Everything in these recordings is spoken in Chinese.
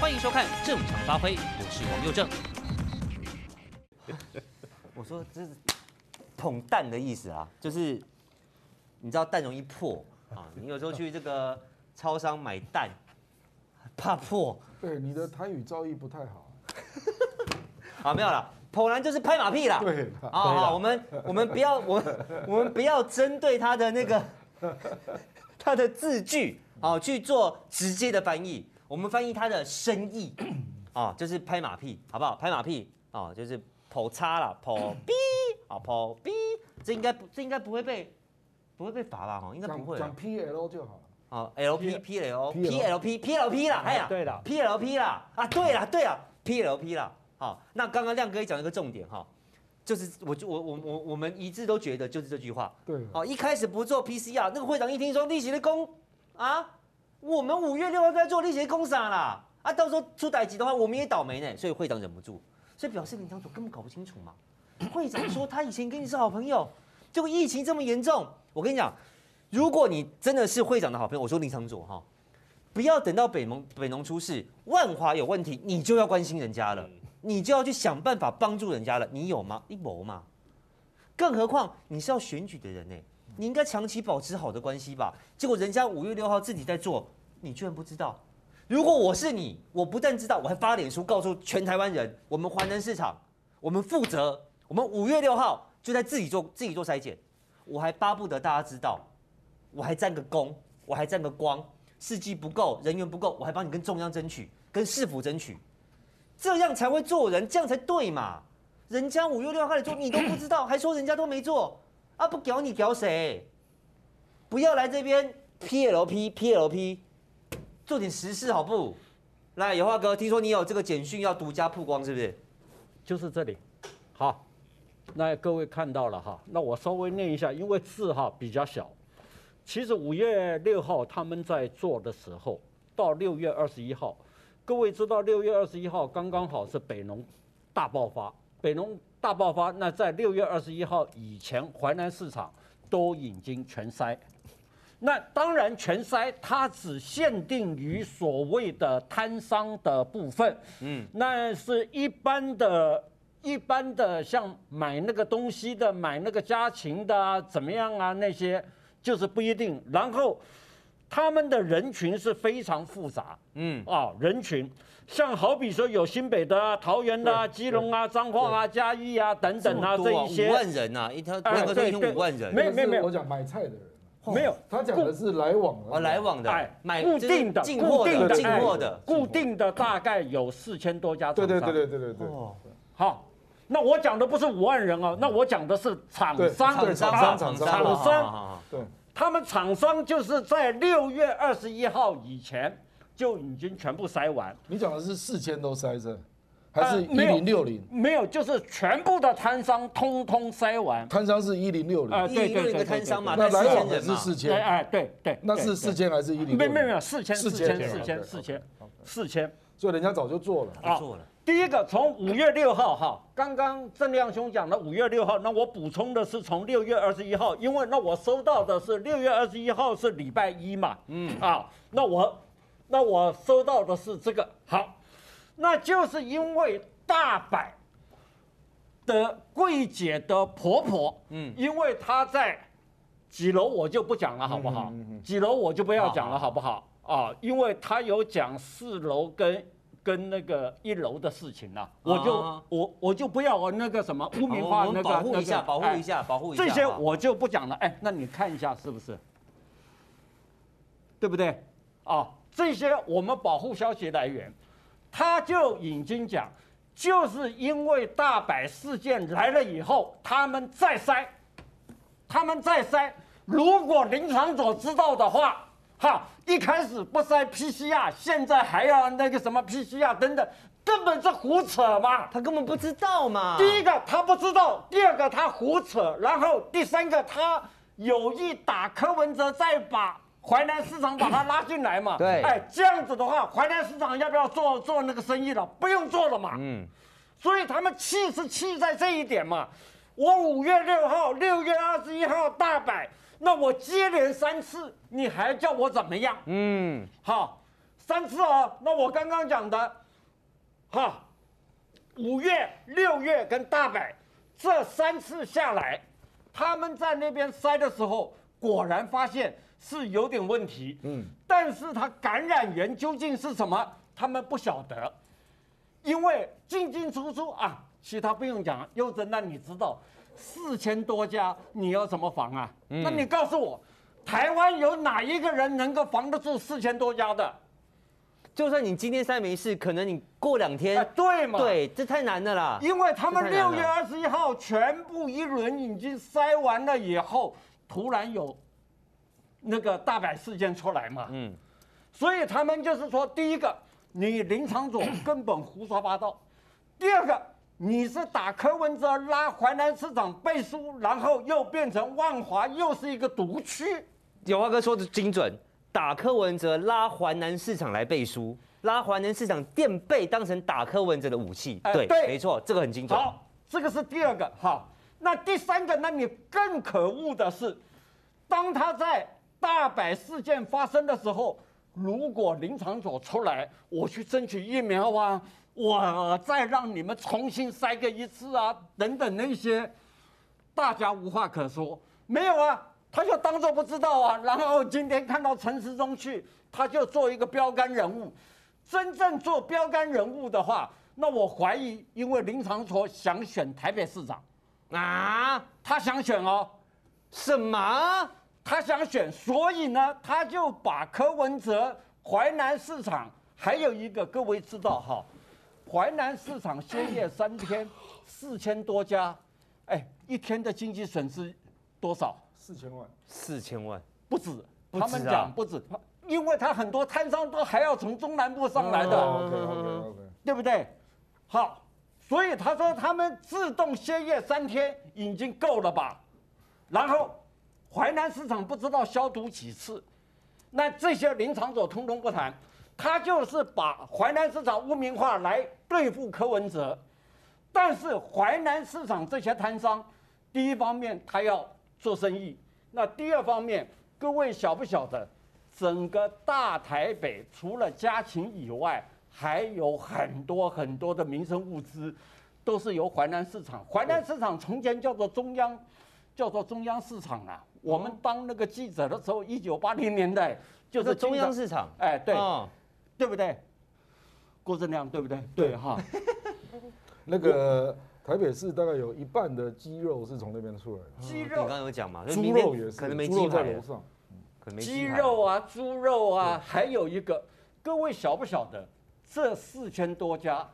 欢迎收看《正常发挥》，我是王佑正。我说这是捅蛋的意思啊，就是你知道蛋容易破 啊，你有时候去这个超商买蛋，怕破。对，你的台语造诣不太好。啊，没有了，捧男就是拍马屁啦。对。啊，好，我们我们不要我我们不要针对他的那个他的字句啊去做直接的翻译，我们翻译他的深意啊，就是拍马屁，好不好？拍马屁啊，就是。跑叉了，跑逼啊，跑逼这应该不，这应该不会被，不会被罚吧？哈，应该不会。讲 PL 就好了。哦，LP，PL，PLP 啦，哎呀，对了，PLP 啦，啊，对了，对了，PLP 啦。好，那刚刚亮哥也讲一个重点哈，就是我就我我我我们一致都觉得就是这句话。对。好，一开始不做 PCR，那个会长一听说利息的工啊，我们五月六号在做利息的公啥啦？啊，到时候出代志的话，我们也倒霉呢。所以会长忍不住。所以表示林长佐根本搞不清楚嘛。会长说他以前跟你是好朋友，结果疫情这么严重，我跟你讲，如果你真的是会长的好朋友，我说林长佐哈，不要等到北农北农出事，万华有问题，你就要关心人家了，你就要去想办法帮助人家了。你有吗？你没嘛。更何况你是要选举的人呢，你应该长期保持好的关系吧。结果人家五月六号自己在做，你居然不知道。如果我是你，我不但知道，我还发脸书告诉全台湾人，我们华南市场，我们负责，我们五月六号就在自己做自己做筛检，我还巴不得大家知道，我还占个光，我还占个光，试剂不够，人员不够，我还帮你跟中央争取，跟市府争取，这样才会做人，这样才对嘛？人家五月六号开始做，你都不知道，还说人家都没做，啊不屌你屌谁？不要来这边 PLP PLP。做点实事好不？来，有话哥，听说你有这个简讯要独家曝光，是不是？就是这里。好，那各位看到了哈，那我稍微念一下，因为字哈比较小。其实五月六号他们在做的时候，到六月二十一号，各位知道六月二十一号刚刚好是北农大爆发，北农大爆发，那在六月二十一号以前，淮南市场都已经全塞。那当然，全塞它只限定于所谓的摊商的部分，嗯，那是一般的、一般的，像买那个东西的、买那个家禽的啊，怎么样啊？那些就是不一定。然后他们的人群是非常复杂，嗯啊，人群像好比说有新北的啊、桃园的啊、基隆啊、彰化啊、嘉义啊等等啊这一些，五万人呐，一条两个都有五万人，没有没有没有，我讲买菜的人。没有，他讲的是来往的，来往的，哎，买固定的、进货的、进货的、固定的大概有四千多家厂商。对对对对对对。哦，好，那我讲的不是五万人哦，那我讲的是厂商，厂商，厂商，厂商。对，他们厂商就是在六月二十一号以前就已经全部筛完。你讲的是四千都筛着？还是一零六零？没有，就是全部的摊商通通筛完。摊商是一零六零。啊，对对对，摊商嘛，那来往的是四千。哎，对对。那是四千还是一零？没有没有没有，四千四千四千四千四千。所以人家早就做了。啊，做了。第一个从五月六号哈，刚刚郑亮兄讲的五月六号，那我补充的是从六月二十一号，因为那我收到的是六月二十一号是礼拜一嘛。嗯。啊，那我那我收到的是这个好。那就是因为大百的柜姐的婆婆，嗯，因为她在几楼我就不讲了，好不好？几楼我就不要讲了，好不好？啊，因为她有讲四楼跟跟那个一楼的事情了，我就我我就不要那个什么污名化那个，保护一下，保护一下，保护一下，这些我就不讲了。哎，那你看一下是不是？对不对？啊，这些我们保护消息来源。他就已经讲，就是因为大百事件来了以后，他们再筛，他们再筛。如果林昶佐知道的话，哈，一开始不塞 PCR，现在还要那个什么 PCR 等等，根本是胡扯嘛。他根本不知道嘛。第一个他不知道，第二个他胡扯，然后第三个他有意打柯文哲再把。淮南市场把他拉进来嘛？对，哎，这样子的话，淮南市场要不要做做那个生意了？不用做了嘛。嗯，所以他们气是气在这一点嘛。我五月六号、六月二十一号大摆，那我接连三次，你还叫我怎么样？嗯，好，三次哦。那我刚刚讲的，哈，五月、六月跟大摆这三次下来，他们在那边塞的时候，果然发现是有点问题。嗯，但是他感染源究竟是什么，他们不晓得，因为进进出出啊，其他不用讲。优真，那你知道四千多家，你要怎么防啊？嗯，那你告诉我。台湾有哪一个人能够防得住四千多家的？就算你今天筛没事，可能你过两天，哎、对嘛？对，这太难了啦。因为他们六月二十一号全部一轮已经筛完了以后，突然有那个大阪事件出来嘛。嗯。所以他们就是说，第一个，你林昶佐根本胡说八道；第二个，你是打柯文哲拉淮南市长背书，然后又变成万华又是一个毒区。有话哥说的精准，打柯文哲拉淮南市场来背书，拉淮南市场垫背当成打柯文哲的武器。对，对，没错，这个很精准。好，这个是第二个。好，那第三个，那你更可恶的是，当他在大百事件发生的时候，如果林昶佐出来，我去争取疫苗啊，我再让你们重新筛个一次啊，等等那些，大家无话可说。没有啊。他就当作不知道啊，然后今天看到陈时中去，他就做一个标杆人物。真正做标杆人物的话，那我怀疑，因为林昶佐想选台北市长，啊，他想选哦，什么？他想选，所以呢，他就把柯文哲淮南市场还有一个，各位知道哈，淮南市场歇业三天，四千多家，哎，一天的经济损失多少？四千万，四千万不止，他们讲不止，因为他很多摊商都还要从中南部上来的，OK OK OK，对不对？好，所以他说他们自动歇业三天已经够了吧？然后淮南市场不知道消毒几次，那这些林昶佐通通不谈，他就是把淮南市场污名化来对付柯文哲，但是淮南市场这些摊商，第一方面他要。做生意，那第二方面，各位晓不晓得，整个大台北除了家禽以外，还有很多很多的民生物资，都是由淮南市场。淮南市场从前叫做中央，叫做中央市场啊。我们当那个记者的时候，一九八零年代就是中央市场。哎，对，对不对？郭正亮，对不对？对哈。那个。台北市大概有一半的鸡肉是从那边出来的。鸡肉，你刚刚有讲嘛？猪肉也是，可能没鸡在楼上。鸡肉啊，猪肉啊，还有一个，各位晓不晓得？这四千多家，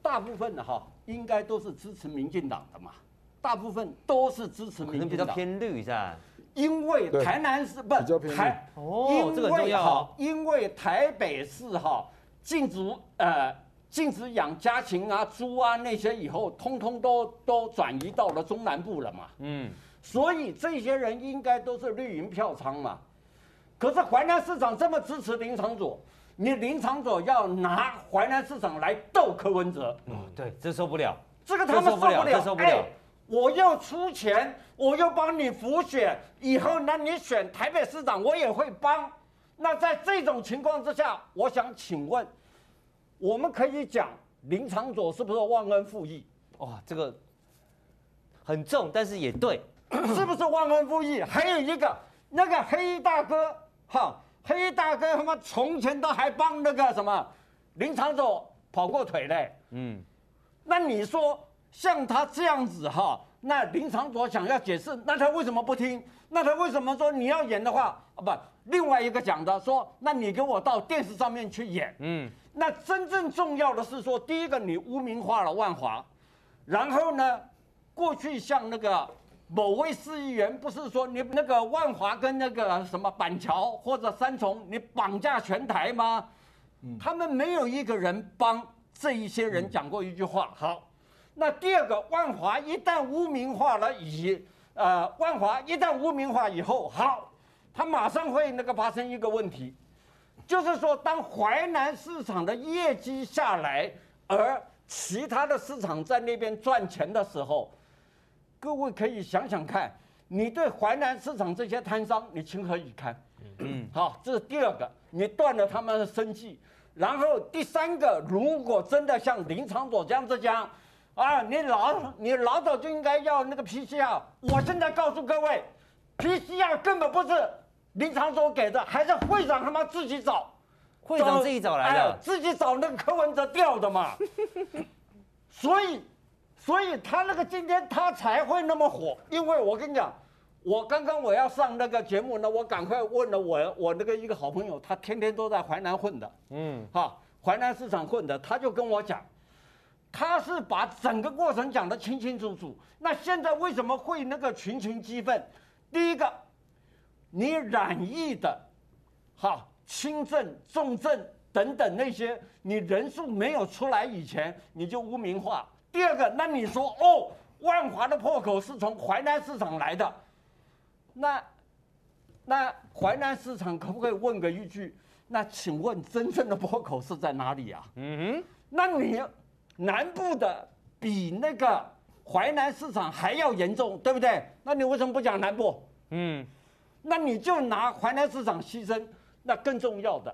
大部分的哈，应该都是支持民进党的嘛。大部分都是支持民进党。比较偏绿是吧？因为台南市不台哦，这个重要。因为台北市哈禁止呃。禁止养家禽啊、猪啊那些，以后通通都都转移到了中南部了嘛。嗯，所以这些人应该都是绿营票仓嘛。可是淮南市场这么支持林长佐，你林长佐要拿淮南市场来斗柯文哲，嗯，对，这受不了。这个他们受不了，受不了。哎，我又出钱，我又帮你辅选，以后那你选台北市长，我也会帮。那在这种情况之下，我想请问。我们可以讲林长佐是不是忘恩负义？哇，这个很重，但是也对，是不是忘恩负义？还有一个那个黑大哥，哈，黑大哥他妈从前都还帮那个什么林长佐跑过腿嘞。嗯，那你说像他这样子哈，那林长佐想要解释，那他为什么不听？那他为什么说你要演的话啊？不，另外一个讲的说，那你给我到电视上面去演。嗯。那真正重要的是说，第一个你污名化了万华，然后呢，过去像那个某位市议员，不是说你那个万华跟那个什么板桥或者三重，你绑架全台吗？他们没有一个人帮这一些人讲过一句话。好，那第二个万华一旦污名化了以，呃，万华一旦污名化以后，好，它马上会那个发生一个问题。就是说，当淮南市场的业绩下来，而其他的市场在那边赚钱的时候，各位可以想想看，你对淮南市场这些摊商，你情何以堪？嗯，好，这是第二个，你断了他们的生计。然后第三个，如果真的像林长佐这样子讲，啊，你老你老早就应该要那个 PCR。我现在告诉各位，PCR 根本不是林昶佐给的，还是会长他妈自己找，会长自己找来的，哎、自己找那个柯文哲调的嘛。所以，所以他那个今天他才会那么火，因为我跟你讲。我刚刚我要上那个节目呢，我赶快问了我我那个一个好朋友，他天天都在淮南混的，嗯，哈，淮南市场混的，他就跟我讲，他是把整个过程讲得清清楚楚。那现在为什么会那个群情激愤？第一个，你染疫的，哈，轻症、重症等等那些，你人数没有出来以前，你就污名化。第二个，那你说哦，万华的破口是从淮南市场来的。那，那淮南市场可不可以问个一句？那请问真正的破口是在哪里啊？嗯哼，那你南部的比那个淮南市场还要严重，对不对？那你为什么不讲南部？嗯，那你就拿淮南市场牺牲。那更重要的，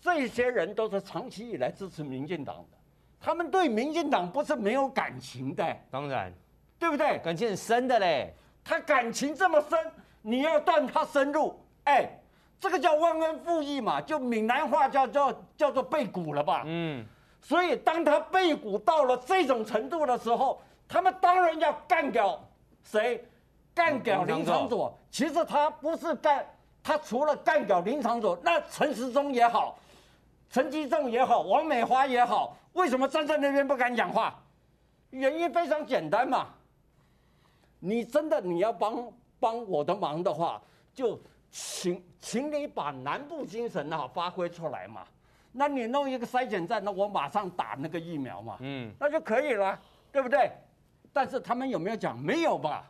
这些人都是长期以来支持民进党的，他们对民进党不是没有感情的，当然，对不对？感情很深的嘞。他感情这么深，你要断他生路，哎，这个叫忘恩负义嘛，就闽南话叫叫叫做背骨了吧？嗯，所以当他背骨到了这种程度的时候，他们当然要干掉谁？干掉林长佐。其实他不是干，他除了干掉林长佐，那陈时中也好，陈吉仲也好，王美花也好，为什么站在那边不敢讲话？原因非常简单嘛。你真的你要帮帮我的忙的话，就请请你把南部精神啊发挥出来嘛。那你弄一个筛检站，那我马上打那个疫苗嘛，嗯，那就可以了，对不对？但是他们有没有讲？没有吧，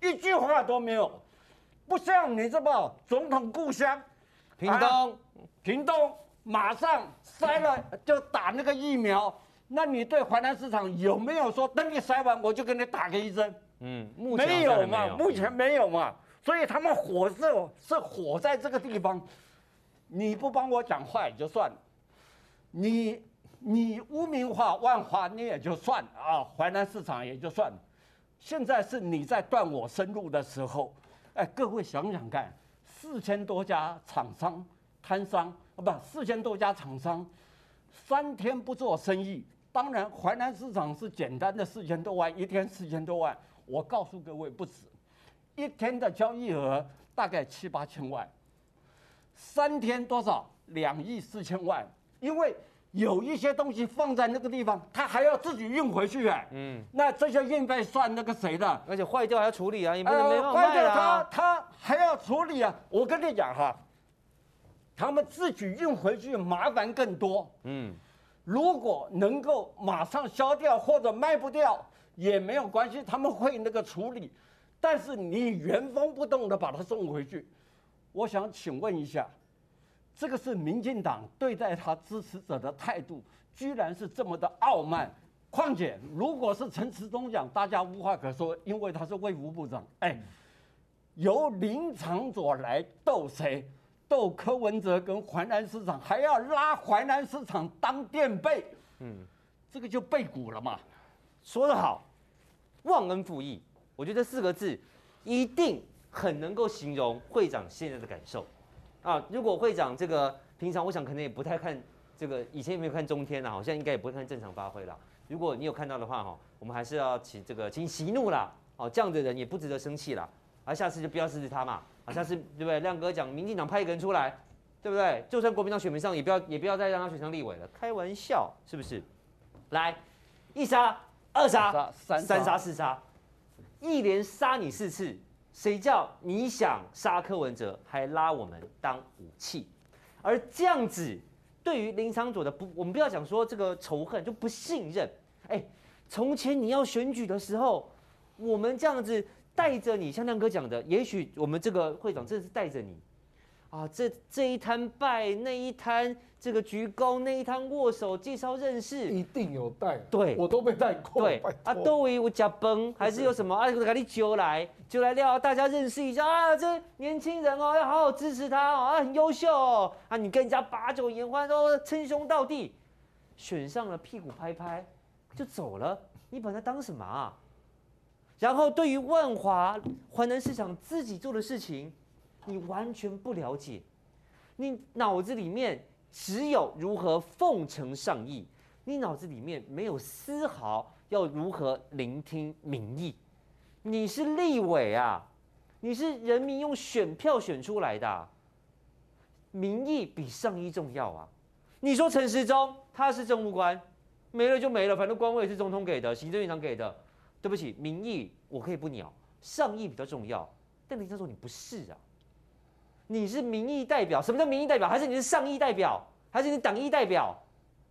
一句话都没有。不像你这么总统故乡，屏东，啊，屏东马上筛了就打那个疫苗。那你对淮南市场有没有说等你筛完我就给你打个一针？嗯，目前没有嘛，目前没有嘛，所以他们火是是火在这个地方，你不帮我讲话也就算了，你你污名化万华你也就算了啊，淮南市场也就算了，现在是你在断我生路的时候，哎，各位想想看，四千多家厂商摊商啊，不，四千多家厂商，三天不做生意，当然淮南市场是简单的四千多万，一天四千多万。我告诉各位，不止，一天的交易额大概七八千万，三天多少？两亿四千万。因为有一些东西放在那个地方，他还要自己运回去哎。嗯。那这些运费算那个谁的？而且坏掉还要处理啊，也没办法卖啊。坏掉他他还要处理啊！我跟你讲哈，他们自己运回去麻烦更多。嗯。如果能够马上销掉或者卖不掉。也没有关系，他们会那个处理，但是你原封不动的把它送回去，我想请问一下，这个是民进党对待他支持者的态度，居然是这么的傲慢。况且，如果是陈时中讲，大家无话可说，因为他是卫福部长。哎，由林长佐来斗谁？斗柯文哲跟淮南市长，还要拉淮南市长当垫背，嗯，这个就背骨了嘛。说得好。忘恩负义，我觉得四个字一定很能够形容会长现在的感受啊！如果会长这个平常，我想可能也不太看这个，以前也没有看中天啊？好像应该也不会看正常发挥了。如果你有看到的话哈，我们还是要请这个请息怒啦。哦，这样的人也不值得生气啦。啊，下次就不要支持他嘛。啊，下次对不对？亮哥讲，民进党派一个人出来，对不对？就算国民党选民上，也不要也不要再让他选上立委了。开玩笑，是不是？来，一杀。二杀三三杀四杀，一连杀你四次，谁叫你想杀柯文哲，还拉我们当武器？而这样子，对于林昌佐的不，我们不要讲说这个仇恨，就不信任。哎，从前你要选举的时候，我们这样子带着你，像亮哥讲的，也许我们这个会长真的是带着你，啊，这这一摊拜，那一摊这个鞠躬，那一摊握手，介绍认识，一定有带。对，我都被带过。对，啊，都以我加崩，还是有什么啊？给你揪来，揪来料，大家认识一下啊。这年轻人哦，要好好支持他哦，啊，很优秀哦。啊，你跟人家把酒言欢，都称兄道弟，选上了屁股拍拍就走了，你把他当什么啊？然后对于万华华南市场自己做的事情。你完全不了解，你脑子里面只有如何奉承上意，你脑子里面没有丝毫要如何聆听民意。你是立委啊，你是人民用选票选出来的，民意比上意重要啊。你说陈时中他是政务官，没了就没了，反正官位是总统给的，行政院长给的。对不起，民意我可以不鸟，上意比较重要。但林教授你不是啊。你是民意代表？什么叫民意代表？还是你是上意代表？还是你党意代表？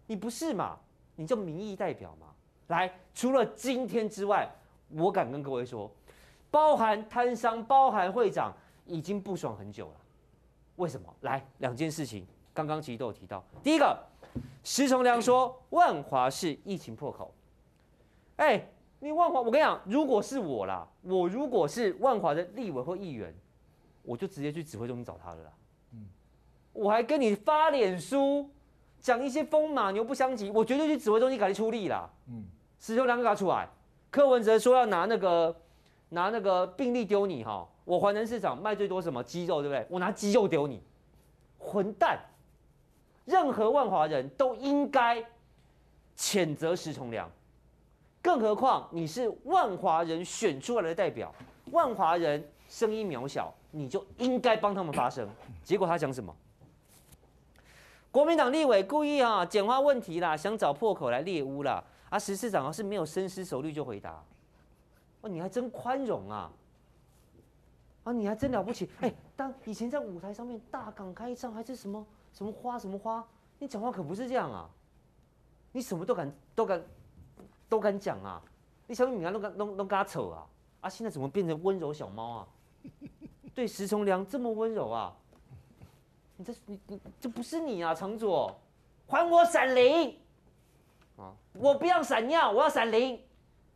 你不是嘛？你叫民意代表嘛？来，除了今天之外，我敢跟各位说，包含摊商、包含会长，已经不爽很久了。为什么？来，两件事情，刚刚其实都有提到。第一个，石崇良说万华是疫情破口。哎，你万华，我跟你讲，如果是我啦，我如果是万华的立委或议员。我就直接去指挥中心找他了啦。嗯，我还跟你发脸书，讲一些风马牛不相及，我绝对去指挥中心给你出力啦。嗯，石头两个给他出来。柯文哲说要拿那个拿那个病例丢你哈，我环南市场卖最多什么鸡肉对不对？我拿鸡肉丢你，混蛋！任何万华人都应该谴责石崇良，更何况你是万华人选出来的代表，万华人声音渺小。你就应该帮他们发声，结果他讲什么？国民党立委故意啊简化问题啦，想找破口来猎污啦。啊，石市长是没有深思熟虑就回答。哦，你还真宽容啊！啊，你还真了不起！哎，当以前在舞台上面大港开唱，还是什么什么花什么花，你讲话可不是这样啊！你什么都敢都敢都敢讲啊！你小米米啊都敢都都跟他扯啊！啊，现在怎么变成温柔小猫啊？对石崇良这么温柔啊！你这你你这不是你啊，昶佐，还我闪灵啊！我不要闪尿，我要闪灵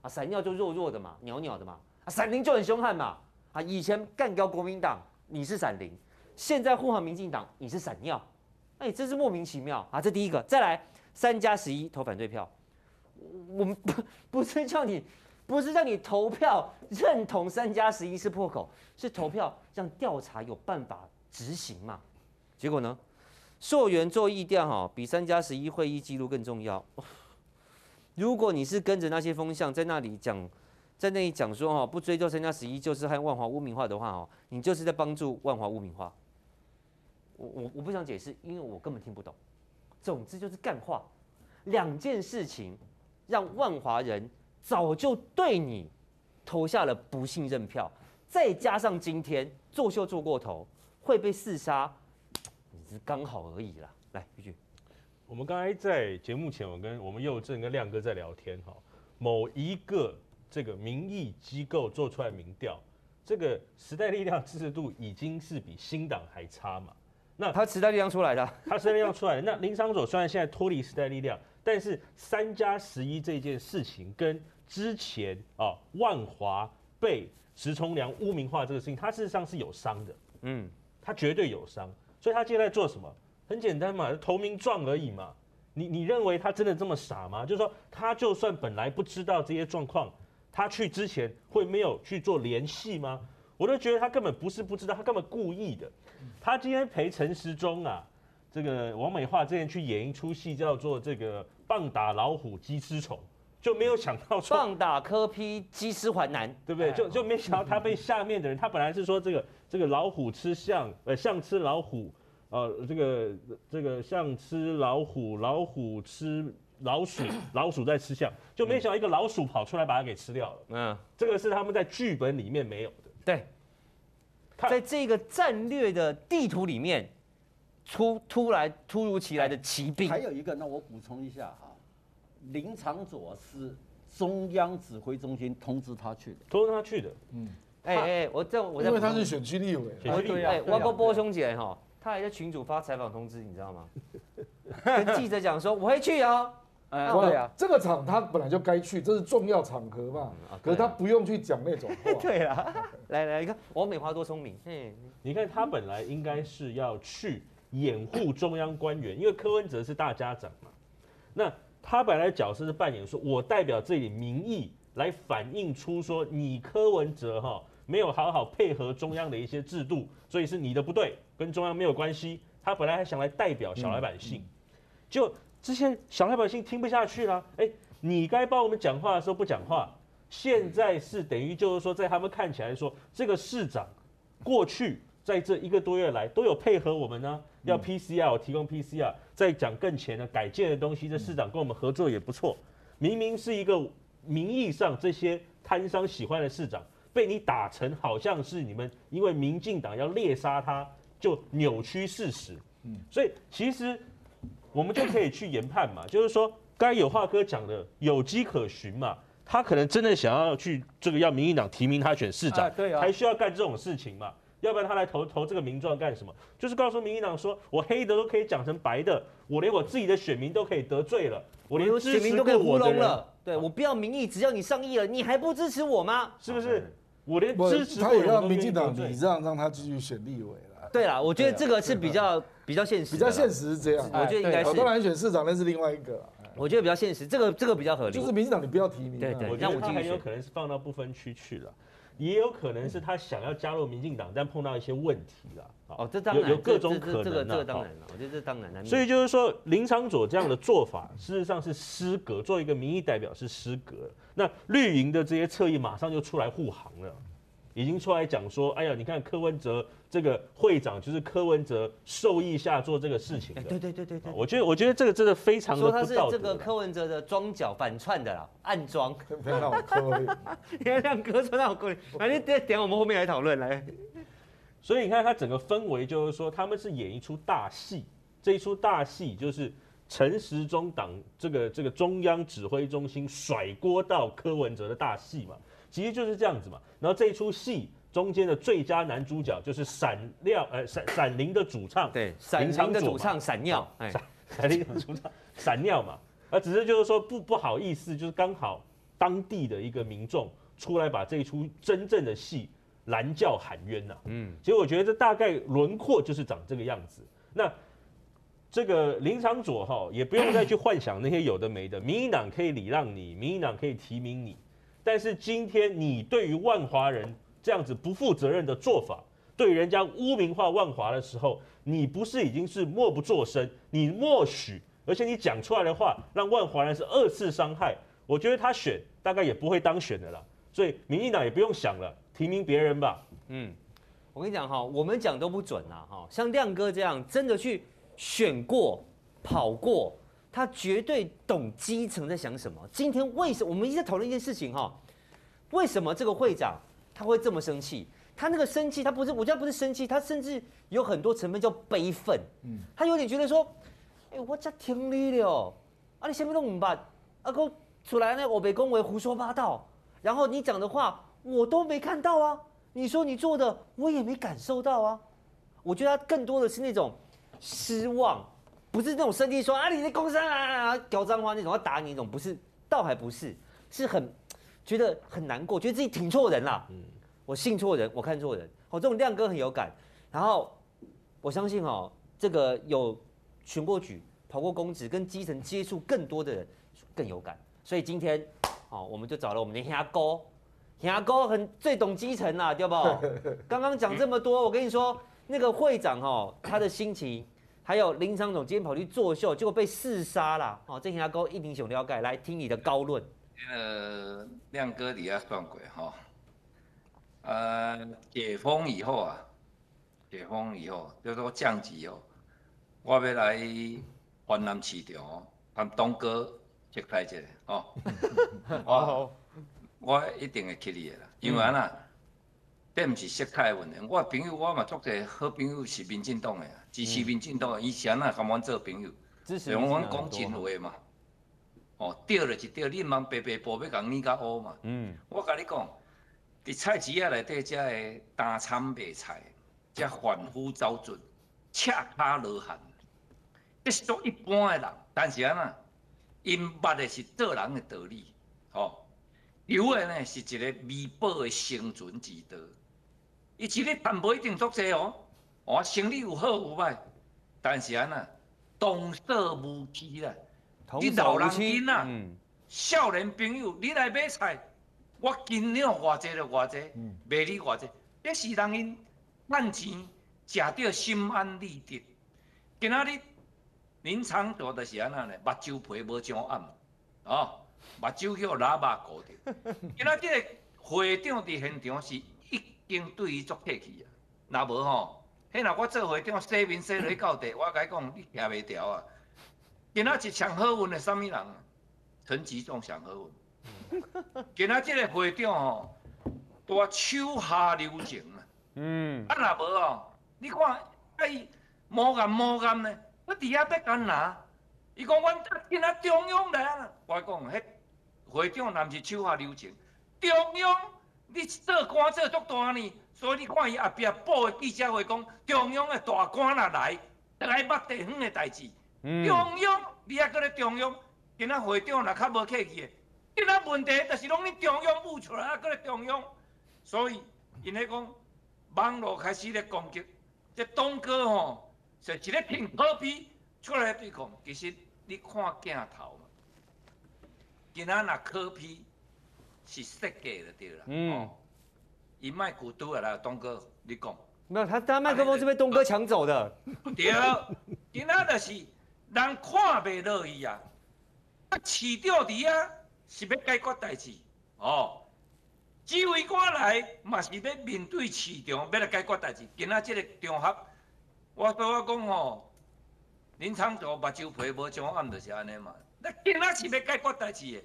啊！闪尿就弱弱的嘛，袅袅的嘛啊！闪灵就很凶悍嘛啊！以前干掉国民党你是闪灵，现在护航民进党你是闪尿，哎，真是莫名其妙啊！这第一个，再来三加十一投反对票，我们不不是叫你。不是让你投票认同三加十一是破口，是投票让调查有办法执行嘛？结果呢？溯源做议调哈，比三加十一会议记录更重要。如果你是跟着那些风向在那里讲，在那里讲说哈，不追究三加十一就是和万华污名化的话哈，你就是在帮助万华污名化。我我我不想解释，因为我根本听不懂。总之就是干话，两件事情让万华人。早就对你投下了不信任票，再加上今天作秀做过头会被四杀，你是刚好而已啦。来，继续。我们刚才在节目前，我跟我们佑正跟亮哥在聊天哈。某一个这个民意机构做出来民调，这个时代力量支持度已经是比新党还差嘛？那他时代力量出来的，他时代力量出来的。那林昶佐虽然现在脱离时代力量，但是三加十一这件事情跟之前啊，万华被石崇良污名化这个事情，他事实上是有伤的，嗯，他绝对有伤，所以他现在做什么？很简单嘛，投名状而已嘛。你你认为他真的这么傻吗？就是说，他就算本来不知道这些状况，他去之前会没有去做联系吗？我都觉得他根本不是不知道，他根本故意的。他今天陪陈时中啊，这个王美化之前去演一出戏，叫做这个棒打老虎，鸡吃虫。就没有想到说棒打柯批鸡吃还难，对不对？就就没想到他被下面的人，他本来是说这个这个老虎吃象，呃象吃老虎，呃这个这个象吃老虎，老虎吃老鼠，老鼠在吃象，就没想到一个老鼠跑出来把它给吃掉了。嗯，这个是他们在剧本里面没有的。对，在这个战略的地图里面，突突来突如其来的奇兵。还有一个，那我补充一下哈。林长佐是中央指挥中心通知他去的，通知他去的。嗯，哎哎，我这我因为他是选区立委，我对，我个波兄姐哈，他还在群主发采访通知，你知道吗？跟记者讲说我会去哦。哎，哇对啊，这个场他本来就该去，这是重要场合嘛。啊可是他不用去讲那种话。对啊，来来，你看王美花多聪明，嗯，你看他本来应该是要去掩护中央官员，因为柯文哲是大家长嘛。那他本来的角色是扮演说，我代表这里民意来反映出说，你柯文哲哈没有好好配合中央的一些制度，所以是你的不对，跟中央没有关系。他本来还想来代表小老百姓，就。这些小老百姓听不下去了，哎，你该帮我们讲话的时候不讲话，现在是等于就是说，在他们看起来说，这个市长过去在这一个多月来都有配合我们呢，要 PCR 提供 PCR，再讲更前的改建的东西，这市长跟我们合作也不错。明明是一个名义上这些摊商喜欢的市长，被你打成好像是你们因为民进党要猎杀他，就扭曲事实。嗯，所以其实。我们就可以去研判嘛，就是说，该有话哥讲的有迹可循嘛，他可能真的想要去这个要民进党提名他选市长，对啊，还需要干这种事情嘛？要不然他来投投这个名状干什么？就是告诉民进党说，我黑的都可以讲成白的，我连我自己的选民都可以得罪了，我连选民都可以糊弄了，对，我不要民意，只要你上亿了，你还不支持我吗？是不是？我连支持他也让民进党你让，让他继续选立委了。对啦，我觉得这个是比较。比较现实，比较现实是这样，我觉得应该是。当然选市长那是另外一个，我觉得比较现实，这个这个比较合理。就是民进党你不要提名，对对。我觉得他很有可能是放到不分区去了，也有可能是他想要加入民进党，但碰到一些问题了。哦，这当然有各种可能。这个这个当然了，我觉得这当然了。所以就是说，林长佐这样的做法，事实上是失格，作为一个民意代表是失格。那绿营的这些侧翼马上就出来护航了。已经出来讲说，哎呀，你看柯文哲这个会长就是柯文哲授意下做这个事情的。对对对对对，我觉得我觉得这个真的非常的不道德。说他是这个柯文哲的装脚反串的啦，暗装。非常可以。你看亮哥说那好可以，反正等等我们后面来讨论来。所以你看他整个氛围就是说，他们是演一出大戏，这一出大戏就是陈时中党这个这个中央指挥中心甩锅到柯文哲的大戏嘛。其实就是这样子嘛，然后这一出戏中间的最佳男主角就是闪亮，呃，闪闪灵的主唱，对，闪灵的主唱闪尿，闪闪灵的主唱闪尿嘛，啊只是就是说不不好意思，就是刚好当地的一个民众出来把这一出真正的戏拦轿喊冤呐，嗯，其实我觉得这大概轮廓就是长这个样子。那这个林昶佐哈也不用再去幻想那些有的没的，民进党可以礼让你，民进党可以提名你。但是今天你对于万华人这样子不负责任的做法，对人家污名化万华的时候，你不是已经是默不作声，你默许，而且你讲出来的话让万华人是二次伤害，我觉得他选大概也不会当选的啦，所以民进党也不用想了，提名别人吧。嗯，我跟你讲哈，我们讲都不准呐哈，像亮哥这样真的去选过、跑过。他绝对懂基层在想什么。今天为什么我们一直在讨论一件事情哈？为什么这个会长他会这么生气？他那个生气，他不是，我觉得不是生气，他甚至有很多成分叫悲愤。嗯，他有点觉得说，哎，我这听你了，啊，你什么都唔办，啊，给我出来呢，我被恭维胡说八道，然后你讲的话我都没看到啊，你说你做的我也没感受到啊。我觉得他更多的是那种失望。不是那种生气说啊，你的工商啊，搞脏话那种要打你那种，不是，倒还不是，是很觉得很难过，觉得自己挺错人啦。嗯，我信错人，我看错人。哦，这种亮哥很有感。然后我相信哦，这个有选过举、跑过公职、跟基层接触更多的人更有感。所以今天，哦，我们就找了我们的牙哥，牙哥很最懂基层啦，对不？刚刚讲这么多，我跟你说，那个会长哦，他的心情。还有林昶佐今天跑去作秀，结果被四杀了。哦，这下哥一定想了解，来听你的高论。呃，亮哥你要算鬼哈，呃，解封以后啊，解封以后，就是说降级哦，我要来华南市场哦，跟东哥接待一下哦。哦，我一定会去你的啦，因为安那，这毋是色彩的问题。我朋友我嘛，足侪好朋友是民进党的。支持民进党，以前啊，跟阮做朋友，用阮讲真话嘛。哦，对了就对，你毋通白白补要共你甲乌嘛。嗯。我甲你讲，伫菜市啊内底，遮个单参卖菜，遮反夫走卒，赤卡罗汉，这是做一般的人，但是安呐，因捌的是做人的道理，吼，留的呢是一个弥补的生存之道。伊一日赚无一定足济哦，我生理有好有歹，但是啊呐，童叟无欺啦，你老人囡仔，嗯，少年朋友，你来买菜，我斤两偌济就偌济，卖你偌济，这是人因赚钱食到心安理得。今仔日林昶佐就是安那呢，目睭皮无上暗，哦，目睭叫喇叭固定。今仔日个会长伫现场是经对伊足客气啊，若无吼，迄若我做会长洗面洗落到底，我甲你讲，你徛袂牢啊。今仔日上好运的啥物人啊？陈吉仲上好运。今仔日个会长吼，多手下留情啊。嗯，啊，若无哦，你看，啊伊摸眼摸眼呢，我伫遐要干哪？伊讲阮今仔中央来啊，我讲，迄会长若毋是手下留情，中央你做官做足大呢，所以你看伊后壁报的记者会讲，中央的大官若来，来捌地方的代志。嗯。中央，你还搁咧中央，今仔会长若较无客气的，今仔问题就是拢你中央雾出来，还搁咧中央，所以因咧讲网络开始咧攻击，这东哥吼，是一个凭可比出来对抗，其实你看镜头嘛，今仔若可比是设计就对了，嗯哦，伊卖古都啊啦，东哥，你讲。没有，他他麦克风是被东哥抢走的。对，今仔就是人看袂落去啊！啊，市钓伫啊是要解决代志哦。指挥官来嘛是要面对市场，要来解决代志。今仔这个场合，我对我讲吼，林昶佐目睭皮无上暗，就是安尼嘛。那今仔是要解决代志的，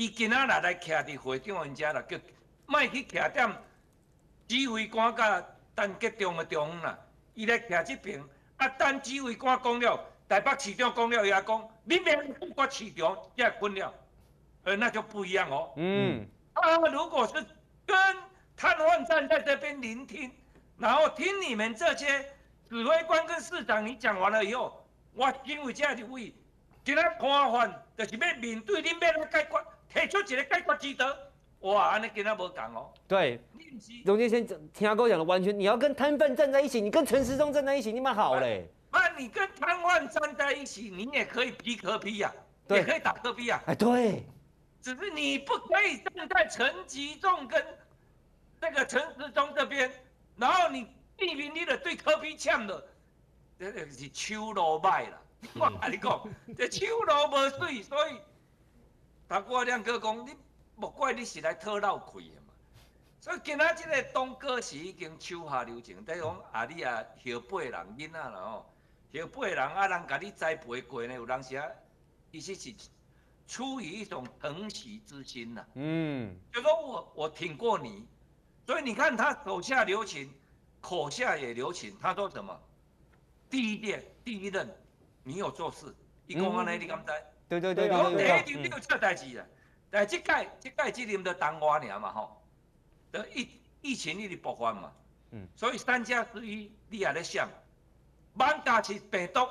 伊今仔若来徛伫会长因遮啦，叫莫去徛踮指挥官甲陈吉仲的中央啦，伊来徛即边。啊，等指挥官讲了，台北市长讲了，伊也讲，你免管市长也分了，呃，那就不一样哦。嗯，啊，如果是跟瘫痪站在这边聆听，然后听你们这些指挥官跟市长你讲完了以后，我因为这样的位，今仔看法就是要面对你，要来解决，提出一个解决之道。哇，安尼跟他无讲哦。对，荣建先听阿哥讲的完全，你要跟摊贩站在一起，你跟陈时中站在一起，你蛮好嘞。那，你跟摊贩站在一起，你也可以批可批呀，对也可以打可批呀。哎，对，只是你不可以站在陈吉仲跟那个陈时中这边，然后你避免你的对柯 P 呛的，这个是手路歹啦。我跟你讲，这手路无水，所以大哥亮哥讲，你莫怪你是来讨闹亏的嘛。所以今仔这个东哥是已经手下留情，等于讲啊你啊后辈人囡仔啦吼，后辈人啊人甲你栽培过呢，有当时啊，其实是出于一种疼惜之心呐、嗯，就说我我挺过你，所以你看他手下留情，口下也留情。他说什么？第一任第一任，你有做事，伊讲安尼，你敢知？对对对对讲对第一任你有这代志啦，但系这届即届这任的当我尔嘛吼，的疫疫情一直爆发嘛，嗯。所以三加十一你也在想，万家是病毒，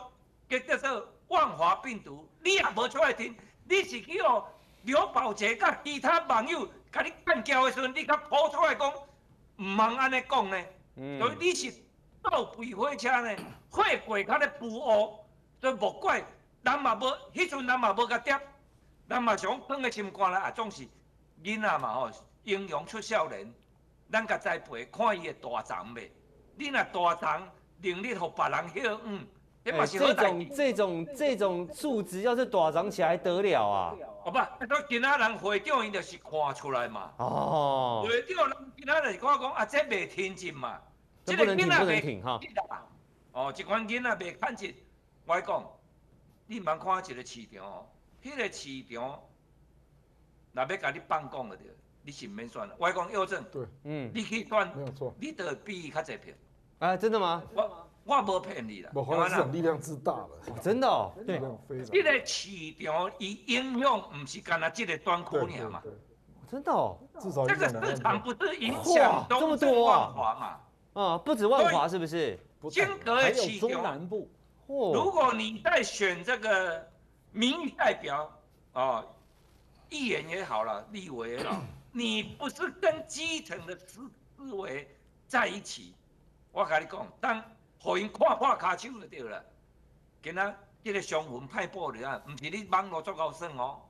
叫做万华病毒，你也无出来听，你是去哦刘宝杰甲其他网友甲你干交的时阵，你甲抛出来讲，唔通安尼讲呢？嗯。所以你是倒避火车呢，火过较咧浮乌，所以莫怪人嘛无，迄阵咱嘛无甲点，咱嘛想放个心肝来，啊总是囡仔嘛吼，英勇出少年，咱甲栽培，看伊会大长袂？你若大长，能力互别人晓，嗯，哎是好这。种这种这种素质要是大涨起来得了啊？好吧，啊，所以今仔人会长伊就是看出来嘛。哦，会长人今仔就是看讲啊，这袂天真嘛，这个囡仔不能挺哈袂啦哦，一款囡仔袂看真，我讲，你茫看一个市场哦，迄、个市场，若要甲你放讲就对，你是毋免选了。我跟你讲佑正，对，嗯，你去选，没有错。你就会比伊较济票。啊，真的吗？我我无骗你啦，我，华南市场力量之大了，真的哦，力量非常。这个市场伊影响毋是干那这个专区对对尔嘛，对，真的哦，至少这个市场。不是影响这么东多啊万华嘛。啊，不止万华是不是？不金格还有的市场。中南部，哦如果你在选这个民意代表啊，议员也好了，立委也好，你不是跟基层的思思维在一起，我跟你讲，当互因看破卡手就对了。今仔这个商魂派报了啊，唔是你网络足够算哦。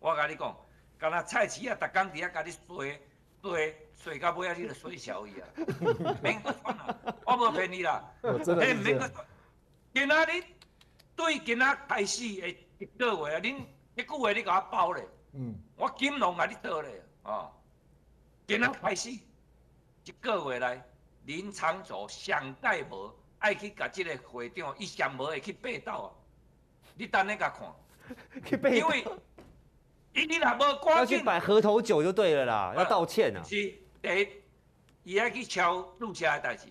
我跟你讲，敢若菜市啊，逐工伫遐甲你衰衰衰到尾啊，你就衰小伊啊，免搁算啦，我无骗你啦。我真的嘿，是这样免搁。今仔日对今仔开始的一个月啊，恁一句话你甲我包咧，嗯，我金融甲你倒咧，哦，今仔开始一个月来，林长佐上届无爱去甲即个会长，伊上无会去拜倒啊，你等下甲看，去背因为伊你若无要赶紧，去摆合头酒就对了啦，要道歉啊。是第一，伊爱去敲注册的代志，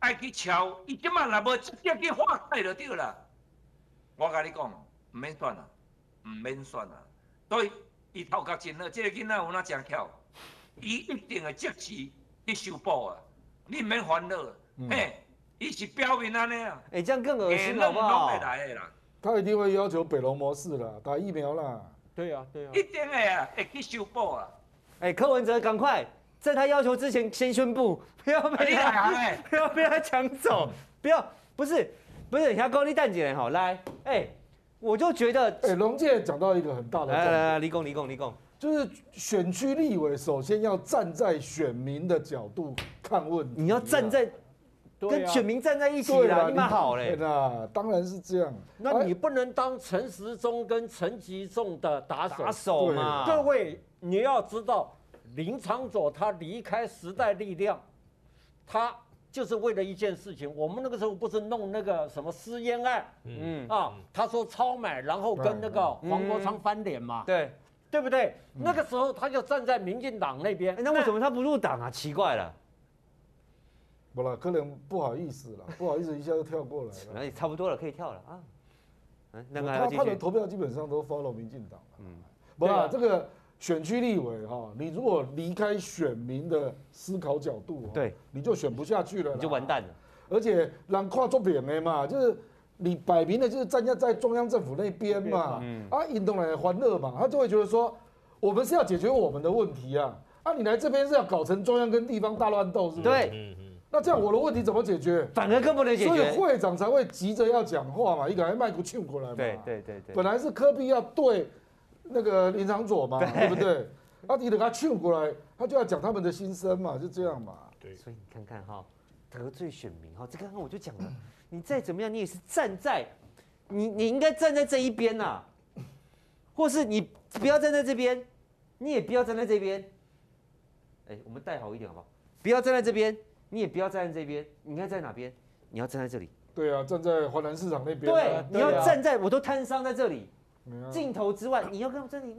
爱去抄，伊即马若无直接去化解就对啦。我甲你讲，毋免选啦，毋免选啦。所以伊头壳真好，即、这个囡仔有哪诚巧，伊一定会即时去修补啊。你毋免烦恼，嗯嘿，伊是表面安尼啊，哎，这样更恶心好不好拢？会来的啦，他一定会要求北龙模式啦，打疫苗啦。对啊、对啊、一定会啊，会去修补啊。哎，柯文哲赶快在他要求之前先宣布，不要啊，被 他不要被他抢走，不要不是不是，你要高利蛋姐好来，哎，我就觉得，哎，龙介讲到一个很大的来来来，立功立功立功，就是选区立委首先要站在选民的角度看问题，你要站在、跟选民站在一起对啦，你们好嘞，那当然是这样。那你不能当陈时中跟陈吉仲的打手。打手嘛，各位，你要知道，林长佐他离开时代力量，他就是为了一件事情。我们那个时候不是弄那个什么私烟案嗯，啊？他说超买，然后跟那个黄国昌翻脸嘛，对，对不对？那个时候他就站在民进党那边哎，。那为什么他不入党啊？奇怪了，不了，可能不好意思了，不好意思一下就跳过来了。哎，差不多了，可以跳了啊，嗯，那个还他他的投票基本上都 follow 民进党。嗯，不啦，对啊这个选区立委哈，你如果离开选民的思考角度，对，你就选不下去了，你就完。蛋了，而且让跨作扁的嘛，就是你摆明的就是站在在中央政府那边嘛，嗯啊，印动来欢乐嘛，他就会觉得说，我们是要解决我们的问题啊，啊，你来这边是要搞成中央跟地方大乱斗，是不是？对，嗯嗯，那这样我的问题怎么解决？反而更不能解决所以决，会长才会急着要讲话嘛，一个人麦克抢过来嘛。对对对对本，来是科比要对那个林长佐嘛，对不对？啊，你等他劝过来，他就要讲他们的心声嘛，就这样嘛。对所以你看看哈，得罪选民哈，这刚刚我就讲了，你再怎么样，你也是站在，你你应该站在这一边呐，或是你不要站在这边，你也不要站在这边，哎，我们带好一点好不好？不要站在这边，你也不要站在这边，你应该在哪边？你要站在这里，对啊，站在华南市场那边啊。对，你要啊站在我都摊商在这里，镜头之外，你要跟我这里，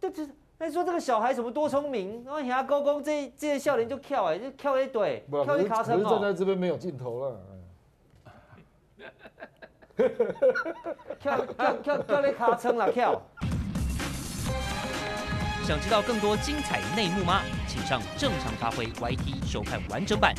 就只那说这个小孩什么多聪明，然后人家高工这这些笑脸就跳哎，就跳一堆，跳一卡车哦。站在这边没有镜头了。哎跳跳跳跳咧卡称啦跳。想知道更多精彩内幕吗？请上正常发挥 YT 收看完整版。